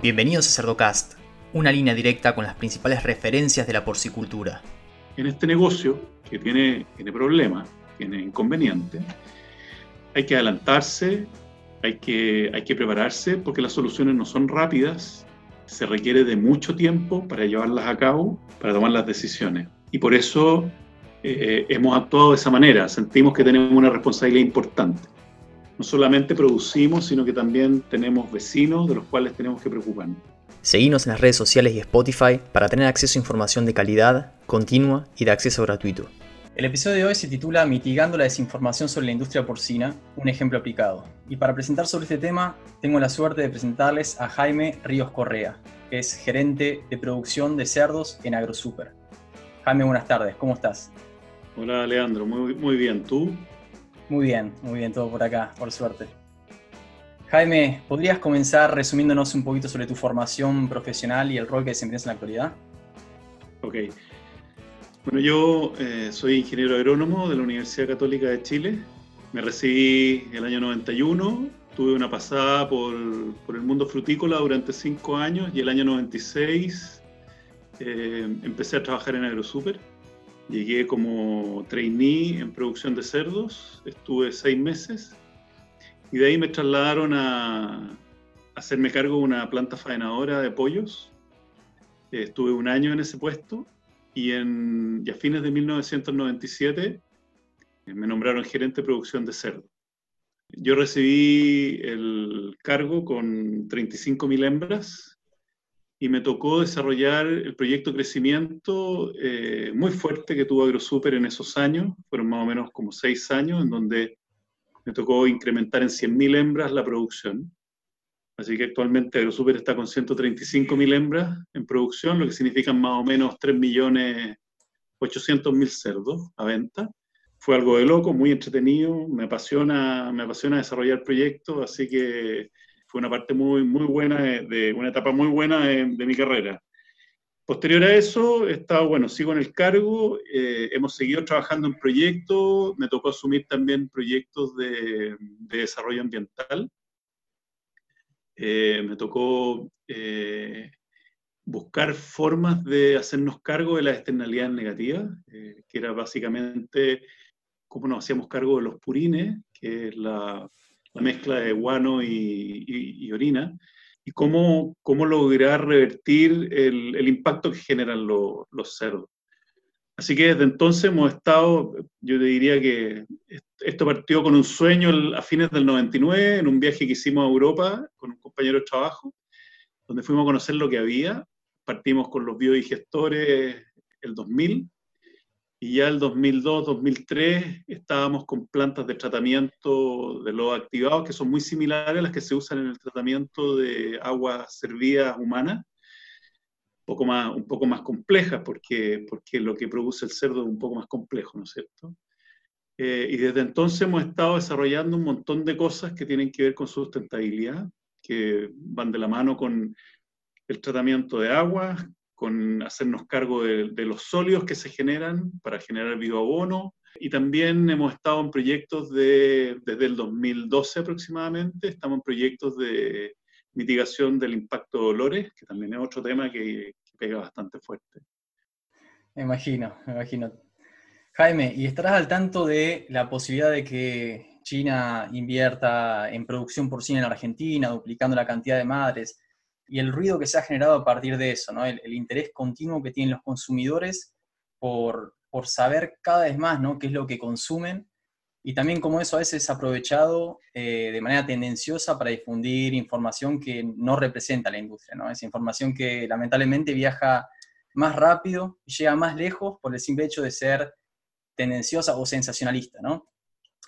Bienvenidos a Cerdocast, una línea directa con las principales referencias de la porcicultura. En este negocio, que tiene, tiene problemas, tiene inconvenientes, hay que adelantarse, hay que, hay que prepararse porque las soluciones no son rápidas, se requiere de mucho tiempo para llevarlas a cabo, para tomar las decisiones. Y por eso eh, hemos actuado de esa manera, sentimos que tenemos una responsabilidad importante no solamente producimos, sino que también tenemos vecinos de los cuales tenemos que preocuparnos. Seguimos en las redes sociales y Spotify para tener acceso a información de calidad, continua y de acceso gratuito. El episodio de hoy se titula Mitigando la desinformación sobre la industria porcina, un ejemplo aplicado. Y para presentar sobre este tema, tengo la suerte de presentarles a Jaime Ríos Correa, que es gerente de producción de cerdos en AgroSuper. Jaime, buenas tardes, ¿cómo estás? Hola, Leandro, muy, muy bien. ¿Tú? Muy bien, muy bien, todo por acá, por suerte. Jaime, ¿podrías comenzar resumiéndonos un poquito sobre tu formación profesional y el rol que desempeñas en la actualidad? Ok. Bueno, yo eh, soy ingeniero agrónomo de la Universidad Católica de Chile. Me recibí el año 91, tuve una pasada por, por el mundo frutícola durante cinco años y el año 96 eh, empecé a trabajar en AgroSuper Llegué como trainee en producción de cerdos, estuve seis meses y de ahí me trasladaron a, hacerme cargo de una planta faenadora de pollos. Estuve un año en ese puesto y, en, a fines de 1997 eh, me nombraron gerente de producción de cerdo. Yo recibí el cargo con 35.000 hembras y me tocó desarrollar el proyecto crecimiento eh, muy fuerte que tuvo AgroSuper en esos años, fueron más o menos como seis años, en donde me tocó incrementar en 100.000 hembras la producción. Así que actualmente AgroSuper está con 135.000 hembras en producción, lo que significa más o menos 3.800.000 cerdos a venta. Fue algo de loco, muy entretenido, me apasiona, me apasiona desarrollar proyectos, así que fue una parte muy, muy buena, de, una etapa muy buena de, mi carrera. Posterior a eso, he estado, bueno, sigo en el cargo, eh, hemos seguido trabajando en proyectos, me tocó asumir también proyectos de, desarrollo ambiental, eh, me tocó eh, buscar formas de hacernos cargo de las externalidades negativas, que era básicamente cómo nos hacíamos cargo de los purines, que es la la mezcla de guano y, orina, y cómo, cómo lograr revertir el, el impacto que generan los cerdos. Así que desde entonces hemos estado, yo te diría que esto partió con un sueño a fines del 99, en un viaje que hicimos a Europa con un compañero de trabajo, donde fuimos a conocer lo que había. Partimos con los biodigestores el 2000 y ya el 2002-2003 estábamos con plantas de tratamiento de los activados que son muy similares a las que se usan en el tratamiento de aguas servidas humanas, un poco más, un poco más complejas porque, porque lo que produce el cerdo es un poco más complejo, ¿no es cierto? Eh, y desde entonces hemos estado desarrollando un montón de cosas que tienen que ver con sustentabilidad, que van de la mano con el tratamiento de aguas, con hacernos cargo de, los sólidos que se generan para generar bioabono. Y también hemos estado en proyectos de, desde el 2012 aproximadamente, estamos en proyectos de mitigación del impacto de dolores, que también es otro tema que, pega bastante fuerte. Me imagino, me imagino. Jaime, ¿y estarás al tanto de la posibilidad de que China invierta en producción porcina en Argentina, duplicando la cantidad de madres? Y el ruido que se ha generado a partir de eso, ¿no? el, interés continuo que tienen los consumidores por, por, saber cada vez más ¿no? qué es lo que consumen y también cómo eso a veces es aprovechado eh, de manera tendenciosa para difundir información que no representa la industria, ¿no? esa información que lamentablemente viaja más rápido y llega más lejos por el simple hecho de ser tendenciosa o sensacionalista. ¿no?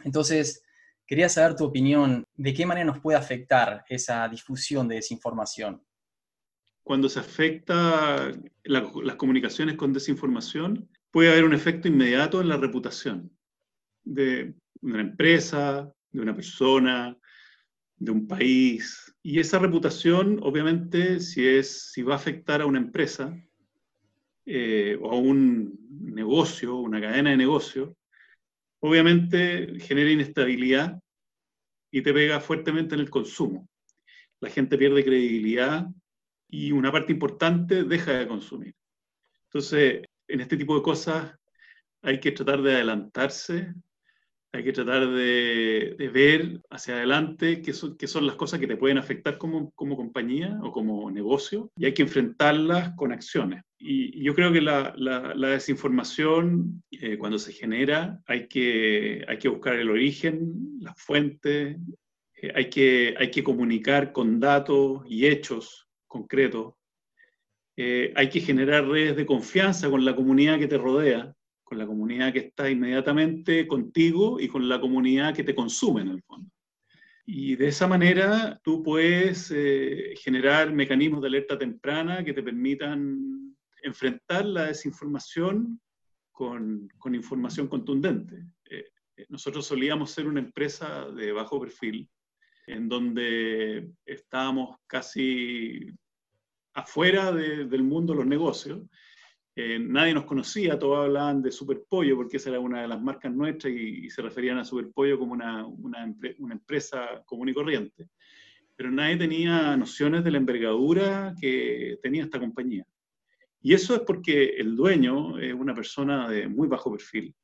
Entonces, quería saber tu opinión, ¿de qué manera nos puede afectar esa difusión de desinformación? Cuando se afecta las comunicaciones con desinformación, puede haber un efecto inmediato en la reputación de una empresa, de una persona, de un país. Y esa reputación, obviamente, si, es, si va a afectar a una empresa eh, o a un negocio, una cadena de negocio, obviamente genera inestabilidad y te pega fuertemente en el consumo. La gente pierde credibilidad y una parte importante deja de consumir. Entonces, en este tipo de cosas hay que tratar de adelantarse, hay que tratar de, ver hacia adelante qué son, qué son, las cosas que te pueden afectar como, como, compañía o como negocio y hay que enfrentarlas con acciones. Y, yo creo que la, la, desinformación, eh, cuando se genera, hay que, hay que buscar el origen, las fuentes, eh, hay, que, hay que comunicar con datos y hechos concretos. Eh, hay que generar redes de confianza con la comunidad que te rodea con la comunidad que está inmediatamente contigo y con la comunidad que te consume en el fondo. Y de esa manera tú puedes eh, generar mecanismos de alerta temprana que te permitan enfrentar la desinformación con, con información contundente. Eh, nosotros solíamos ser una empresa de bajo perfil, en donde estábamos casi afuera del mundo de los negocios eh, nadie nos conocía, todos hablaban de Superpollo porque esa era una de las marcas nuestras y, se referían a Superpollo como una, una, empresa común y corriente. Pero nadie tenía nociones de la envergadura que tenía esta compañía. Y eso es porque el dueño es una persona de muy bajo perfil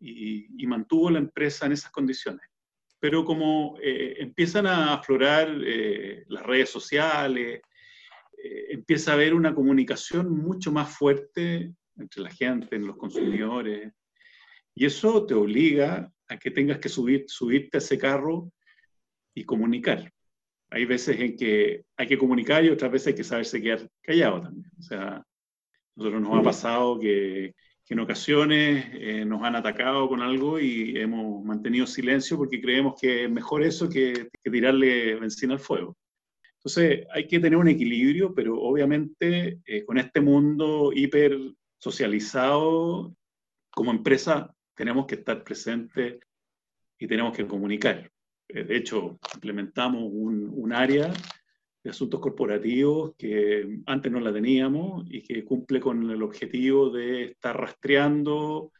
y, mantuvo la empresa en esas condiciones. Pero como eh, empiezan a aflorar eh, las redes sociales, eh, empieza a haber una comunicación mucho más fuerte entre la gente, en los consumidores, y eso te obliga a que tengas que subir, subirte a ese carro y comunicar. Hay veces en que hay que comunicar y otras veces hay que saberse quedar callado también. O sea, nosotros nos ha pasado que, en ocasiones eh, nos han atacado con algo y hemos mantenido silencio porque creemos que es mejor eso que, que tirarle benzina al fuego. Entonces, hay que tener un equilibrio, pero obviamente eh, con este mundo hiper socializado, como empresa tenemos que estar presentes y tenemos que comunicar. Eh, de hecho, implementamos un, un, área de asuntos corporativos que antes no la teníamos y que cumple con el objetivo de estar rastreando,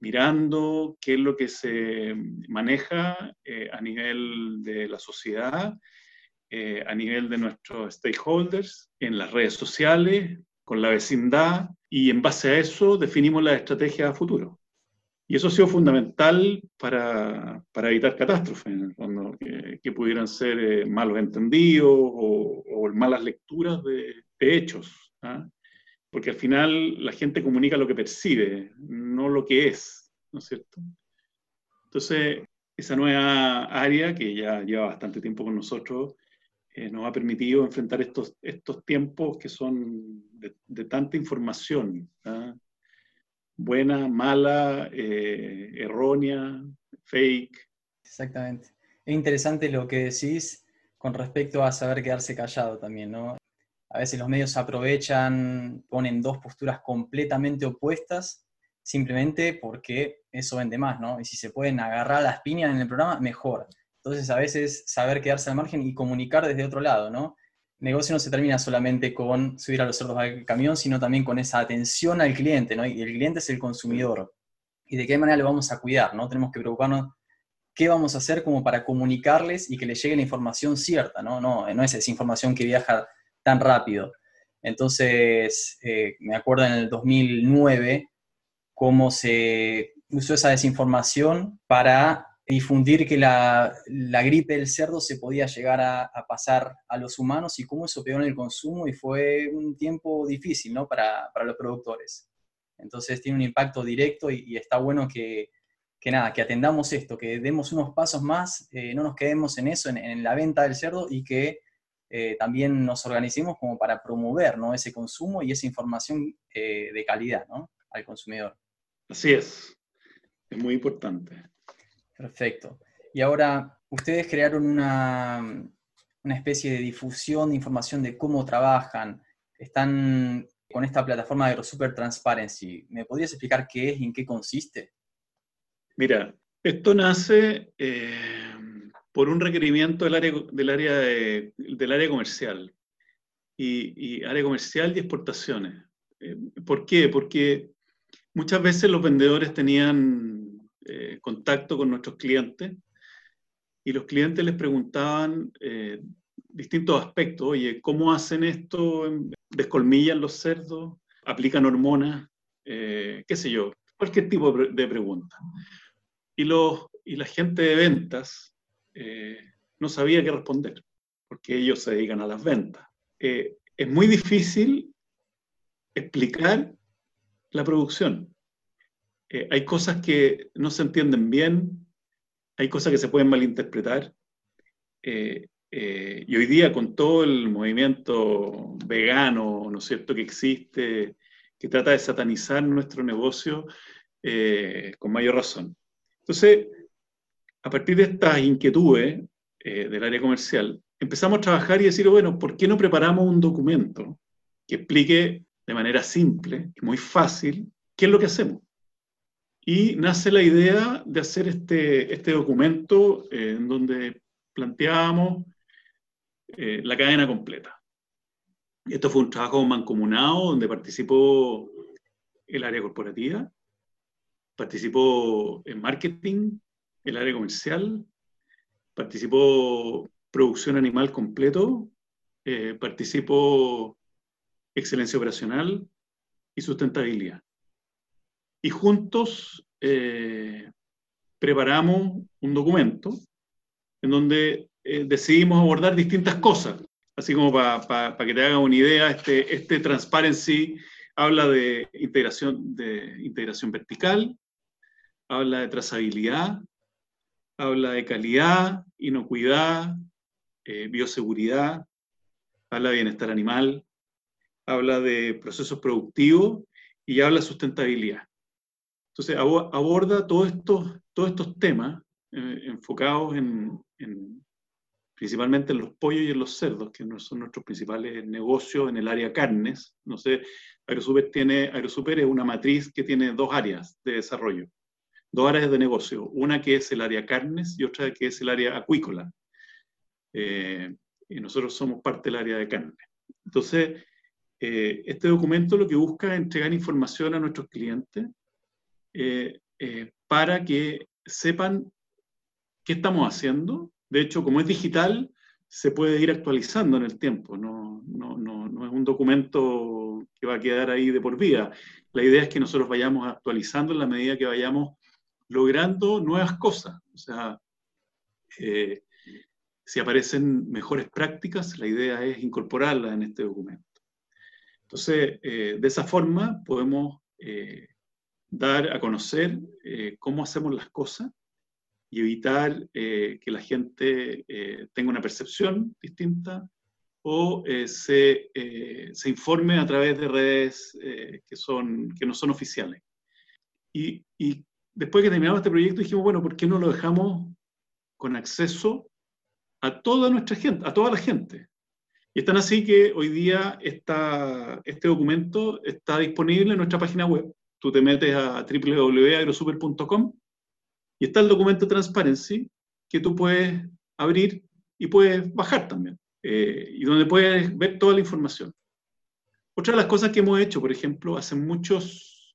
mirando qué es lo que se maneja eh, a nivel de la sociedad eh, a nivel de nuestros stakeholders, en las redes sociales, con la vecindad, y en base a eso definimos la estrategia a futuro. Y eso ha sido fundamental para, para evitar catástrofes, que, pudieran ser eh, malos entendidos o, malas lecturas de, hechos. ¿ah? Porque al final la gente comunica lo que percibe, no lo que es, ¿no es cierto? Entonces, esa nueva área que ya lleva bastante tiempo con nosotros, eh, nos ha permitido enfrentar estos, estos tiempos que son de, tanta información, ¿ah? Buena, mala, eh, errónea, fake. Exactamente. Es interesante lo que decís con respecto a saber quedarse callado también, ¿no? A veces los medios aprovechan, ponen dos posturas completamente opuestas simplemente porque eso vende más, ¿no? Y si se pueden agarrar las piñas en el programa, mejor. Entonces, a veces saber quedarse al margen y comunicar desde otro lado, ¿no? Negocio no se termina solamente con subir a los cerdos al camión, sino también con esa atención al cliente, ¿no? Y el cliente es el consumidor. Y de qué manera le vamos a cuidar, ¿no? Tenemos que preocuparnos qué vamos a hacer como para comunicarles y que les llegue la información cierta, ¿no? No, no es esa información que viaja tan rápido. Entonces, eh, me acuerdo en el 2009 cómo se usó esa desinformación para difundir que la, gripe del cerdo se podía llegar a, pasar a los humanos y cómo eso pegó en el consumo y fue un tiempo difícil ¿no? para, los productores. Entonces tiene un impacto directo y, está bueno que, nada, que atendamos esto, que demos unos pasos más, eh, no nos quedemos en eso, en, la venta del cerdo y que eh, también nos organicemos como para promover ¿no? ese consumo y esa información eh, de calidad ¿no? al consumidor. Así es, es muy importante. Perfecto. Y ahora, ustedes crearon una, una especie de difusión de información de cómo trabajan. Están con esta plataforma de Super Transparency. ¿Me podrías explicar qué es y en qué consiste? Mira, esto nace eh, por un requerimiento del área, del área, del área comercial. Y, área comercial y exportaciones. Eh, ¿Por qué? Porque muchas veces los vendedores tenían eh, contacto con nuestros clientes y los clientes les preguntaban eh, distintos aspectos. Oye, ¿cómo hacen esto? ¿Descolmillan los cerdos? ¿Aplican hormonas? Eh, ¿Qué sé yo? Cualquier tipo de pregunta. Y, los, y la gente de ventas no sabía qué responder, porque ellos se dedican a las ventas. Es muy difícil explicar la producción. Hay cosas que no se entienden bien, hay cosas que se pueden malinterpretar. Eh, y hoy día con todo el movimiento vegano, ¿no es cierto?, que existe, que trata de satanizar nuestro negocio, eh, con mayor razón. Entonces, a partir de estas inquietudes eh, del área comercial, empezamos a trabajar y decir, bueno, ¿por qué no preparamos un documento que explique de manera simple y muy fácil qué es lo que hacemos? Y nace la idea de hacer este, este documento en donde planteábamos eh, la cadena completa. Esto fue un trabajo mancomunado donde participó el área corporativa, participó en marketing, el área comercial, participó producción animal completo, eh, participó excelencia operacional y sustentabilidad. Y juntos eh, preparamos un documento en donde eh, decidimos abordar distintas cosas. Así como para que te hagan una idea, este, este Transparency habla de integración, de integración vertical, habla de trazabilidad, habla de calidad, inocuidad, eh, bioseguridad, habla de bienestar animal, habla de procesos productivos y habla de sustentabilidad. Entonces aborda todos estos, todos estos temas eh, enfocados en, principalmente en los pollos y en los cerdos, que son nuestros principales negocios en el área carnes. No sé, AeroSuper, tiene, AeroSuper es una matriz que tiene dos áreas de desarrollo, dos áreas de negocio, una que es el área carnes y otra que es el área acuícola. Eh, y nosotros somos parte del área de carne. Entonces, eh, este documento lo que busca es entregar información a nuestros clientes eh, para que sepan qué estamos haciendo, de hecho, como es digital, se puede ir actualizando en el tiempo, no, no, no, no, es un documento que va a quedar ahí de por vida. La idea es que nosotros vayamos actualizando en la medida que vayamos logrando nuevas cosas. O sea, eh, si aparecen mejores prácticas, la idea es incorporarlas en este documento. Entonces, eh, de esa forma podemos eh, dar a conocer cómo hacemos las cosas y evitar eh, que la gente eh, tenga una percepción distinta o eh, se, se, informe a través de redes que, son, que no son oficiales. Y, y, después que terminamos este proyecto dijimos, bueno, ¿por qué no lo dejamos con acceso a toda nuestra gente, a toda la gente? Y es tan así que hoy día esta, este documento está disponible en nuestra página web. Tú te metes a www.agrosuper.com y está el documento Transparency que tú puedes abrir y puedes bajar también, eh, y donde puedes ver toda la información. Otra de las cosas que hemos hecho, por ejemplo, hace muchos,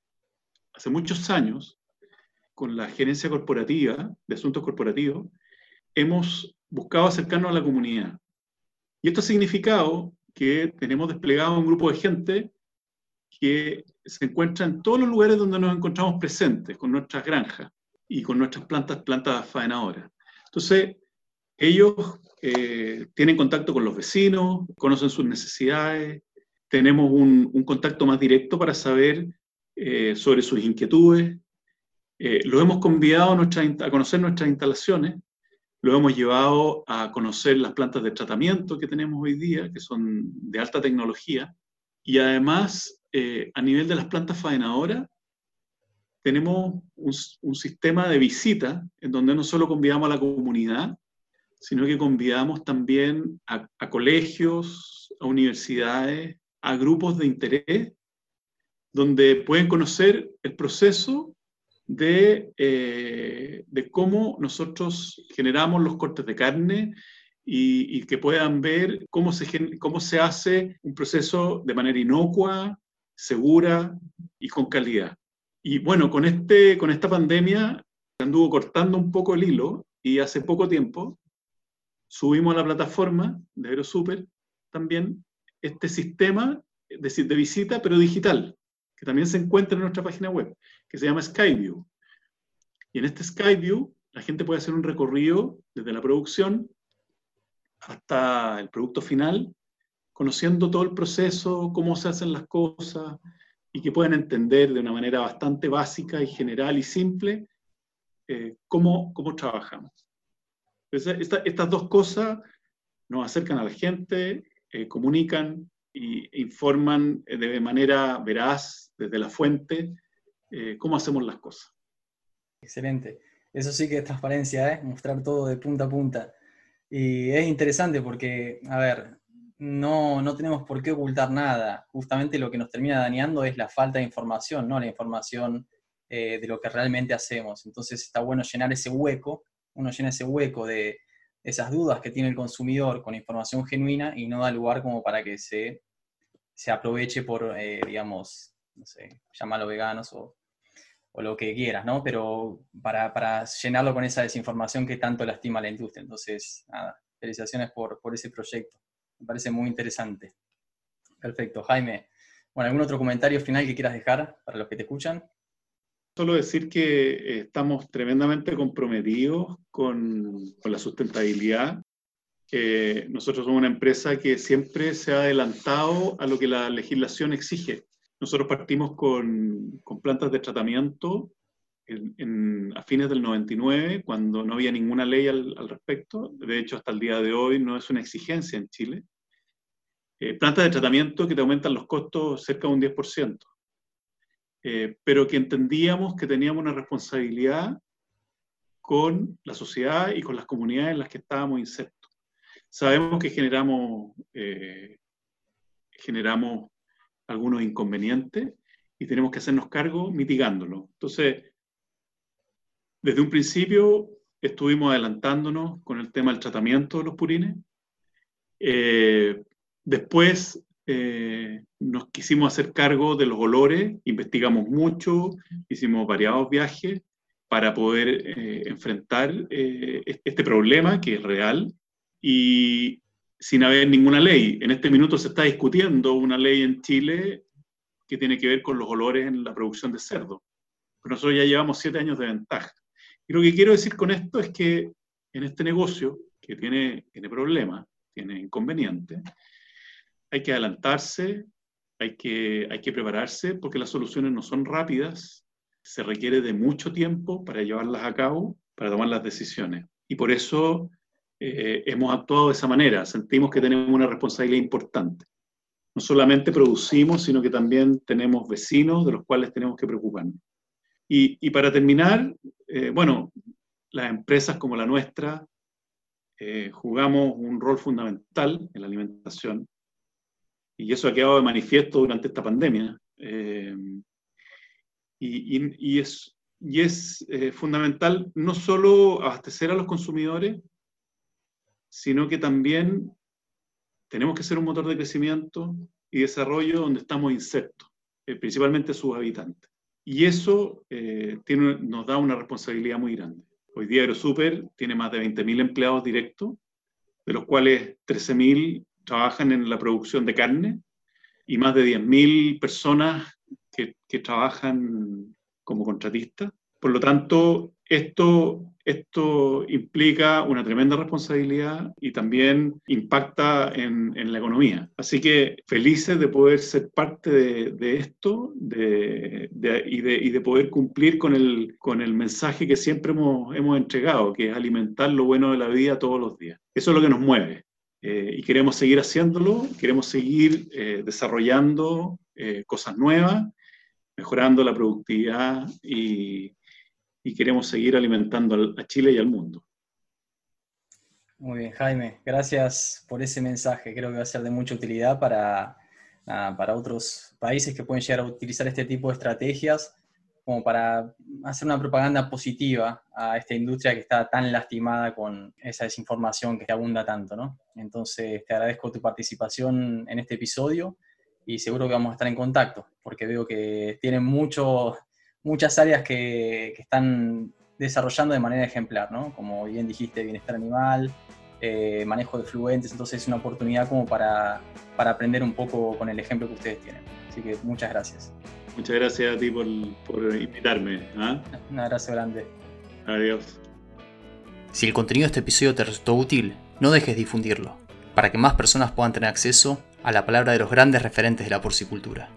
hace muchos años, con la gerencia corporativa, de asuntos corporativos, hemos buscado acercarnos a la comunidad. Y esto ha significado que tenemos desplegado un grupo de gente que se encuentra en todos los lugares donde nos encontramos presentes, con nuestras granjas y con nuestras plantas, plantas faenadoras. Entonces, ellos eh, tienen contacto con los vecinos, conocen sus necesidades, tenemos un, un contacto más directo para saber eh, sobre sus inquietudes. Eh, los hemos convidado a, nuestra, a conocer nuestras instalaciones, lo hemos llevado a conocer las plantas de tratamiento que tenemos hoy día, que son de alta tecnología, y además, a nivel de las plantas faenadoras, tenemos un, sistema de visita en donde no solo convidamos a la comunidad, sino que convidamos también a, colegios, a universidades, a grupos de interés, donde pueden conocer el proceso de, eh, de cómo nosotros generamos los cortes de carne y, y, que puedan ver cómo se, cómo se hace un proceso de manera inocua, segura y con calidad. Y bueno, con, este, con esta pandemia anduvo cortando un poco el hilo y hace poco tiempo subimos a la plataforma de AeroSuper también este sistema de, de visita, pero digital, que también se encuentra en nuestra página web, que se llama Skyview. Y en este Skyview la gente puede hacer un recorrido desde la producción hasta el producto final, conociendo todo el proceso, cómo se hacen las cosas, y que puedan entender de una manera bastante básica y general y simple eh, cómo, cómo trabajamos. estas dos cosas nos acercan a la gente, eh, comunican e informan eh, de manera veraz, desde la fuente, cómo hacemos las cosas. Excelente. Eso sí que es transparencia, mostrar todo de punta a punta. Y es interesante porque, a ver, no, no tenemos por qué ocultar nada. Justamente lo que nos termina dañando es la falta de información, ¿no? La información eh, de lo que realmente hacemos. Entonces está bueno llenar ese hueco, uno llena ese hueco de esas dudas que tiene el consumidor con información genuina y no da lugar como para que se, se aproveche por, eh, digamos, no sé, llamarlo veganos o, o, lo que quieras, ¿no? Pero para, para, llenarlo con esa desinformación que tanto lastima a la industria. Entonces, nada, felicitaciones por, por ese proyecto. Me parece muy interesante. Perfecto. Jaime, bueno, ¿algún otro comentario final que quieras dejar para los que te escuchan? Solo decir que eh, estamos tremendamente comprometidos con, la sustentabilidad. Eh, nosotros somos una empresa que siempre se ha adelantado a lo que la legislación exige. Nosotros partimos con, con plantas de tratamiento a fines del 99, cuando no había ninguna ley al, respecto, de hecho hasta el día de hoy no es una exigencia en Chile, eh, plantas de tratamiento que te aumentan los costos cerca de un 10%, eh, pero que entendíamos que teníamos una responsabilidad con la sociedad y con las comunidades en las que estábamos insertos. Sabemos que generamos, eh, generamos algunos inconvenientes y tenemos que hacernos cargo mitigándolo. Entonces, desde un principio estuvimos adelantándonos con el tema del tratamiento de los purines. Eh, después eh, nos quisimos hacer cargo de los olores, investigamos mucho, hicimos variados viajes para poder eh, enfrentar este problema que es real y sin haber ninguna ley. En este minuto se está discutiendo una ley en Chile que tiene que ver con los olores en la producción de cerdo. Pero nosotros ya llevamos siete años de ventaja. Y lo que quiero decir con esto es que en este negocio, que tiene, tiene problemas, tiene inconvenientes, hay que adelantarse, hay que, hay que prepararse, porque las soluciones no son rápidas, se requiere de mucho tiempo para llevarlas a cabo, para tomar las decisiones. Y por eso eh, hemos actuado de esa manera, sentimos que tenemos una responsabilidad importante. No solamente producimos, sino que también tenemos vecinos de los cuales tenemos que preocuparnos. Y, para terminar, eh, bueno, las empresas como la nuestra eh, jugamos un rol fundamental en la alimentación y eso ha quedado de manifiesto durante esta pandemia. Eh, y, es, fundamental no solo abastecer a los consumidores, sino que también tenemos que ser un motor de crecimiento y desarrollo donde estamos insertos, principalmente sus habitantes. Y eso eh, nos da una responsabilidad muy grande. Hoy día AeroSuper tiene más de 20.000 empleados directos, de los cuales 13.000 trabajan en la producción de carne y más de 10.000 personas que trabajan como contratistas. Por lo tanto, esto, esto implica una tremenda responsabilidad y también impacta en, en la economía. Así que felices de poder ser parte de, de esto de, y, y, de, poder cumplir con el, con el mensaje que siempre hemos, hemos, entregado, que es alimentar lo bueno de la vida todos los días. Eso es lo que nos mueve. Eh, y queremos seguir haciéndolo, queremos seguir eh, desarrollando eh, cosas nuevas, mejorando la productividad y, y queremos seguir alimentando a Chile y al mundo. Muy bien, Jaime, gracias por ese mensaje. Creo que va a ser de mucha utilidad para, para otros países que pueden llegar a utilizar este tipo de estrategias como para hacer una propaganda positiva a esta industria que está tan lastimada con esa desinformación que abunda tanto, ¿no? Entonces, te agradezco tu participación en este episodio y seguro que vamos a estar en contacto, porque veo que tienen mucho, muchas áreas que, están desarrollando de manera ejemplar, ¿no? Como bien dijiste, bienestar animal, eh, manejo de fluentes, entonces es una oportunidad como para, para aprender un poco con el ejemplo que ustedes tienen. Así que muchas gracias. Muchas gracias a ti por, por invitarme. ¿ah? Un abrazo grande. Adiós. Si el contenido de este episodio te resultó útil, no dejes de difundirlo, para que más personas puedan tener acceso a la palabra de los grandes referentes de la porcicultura.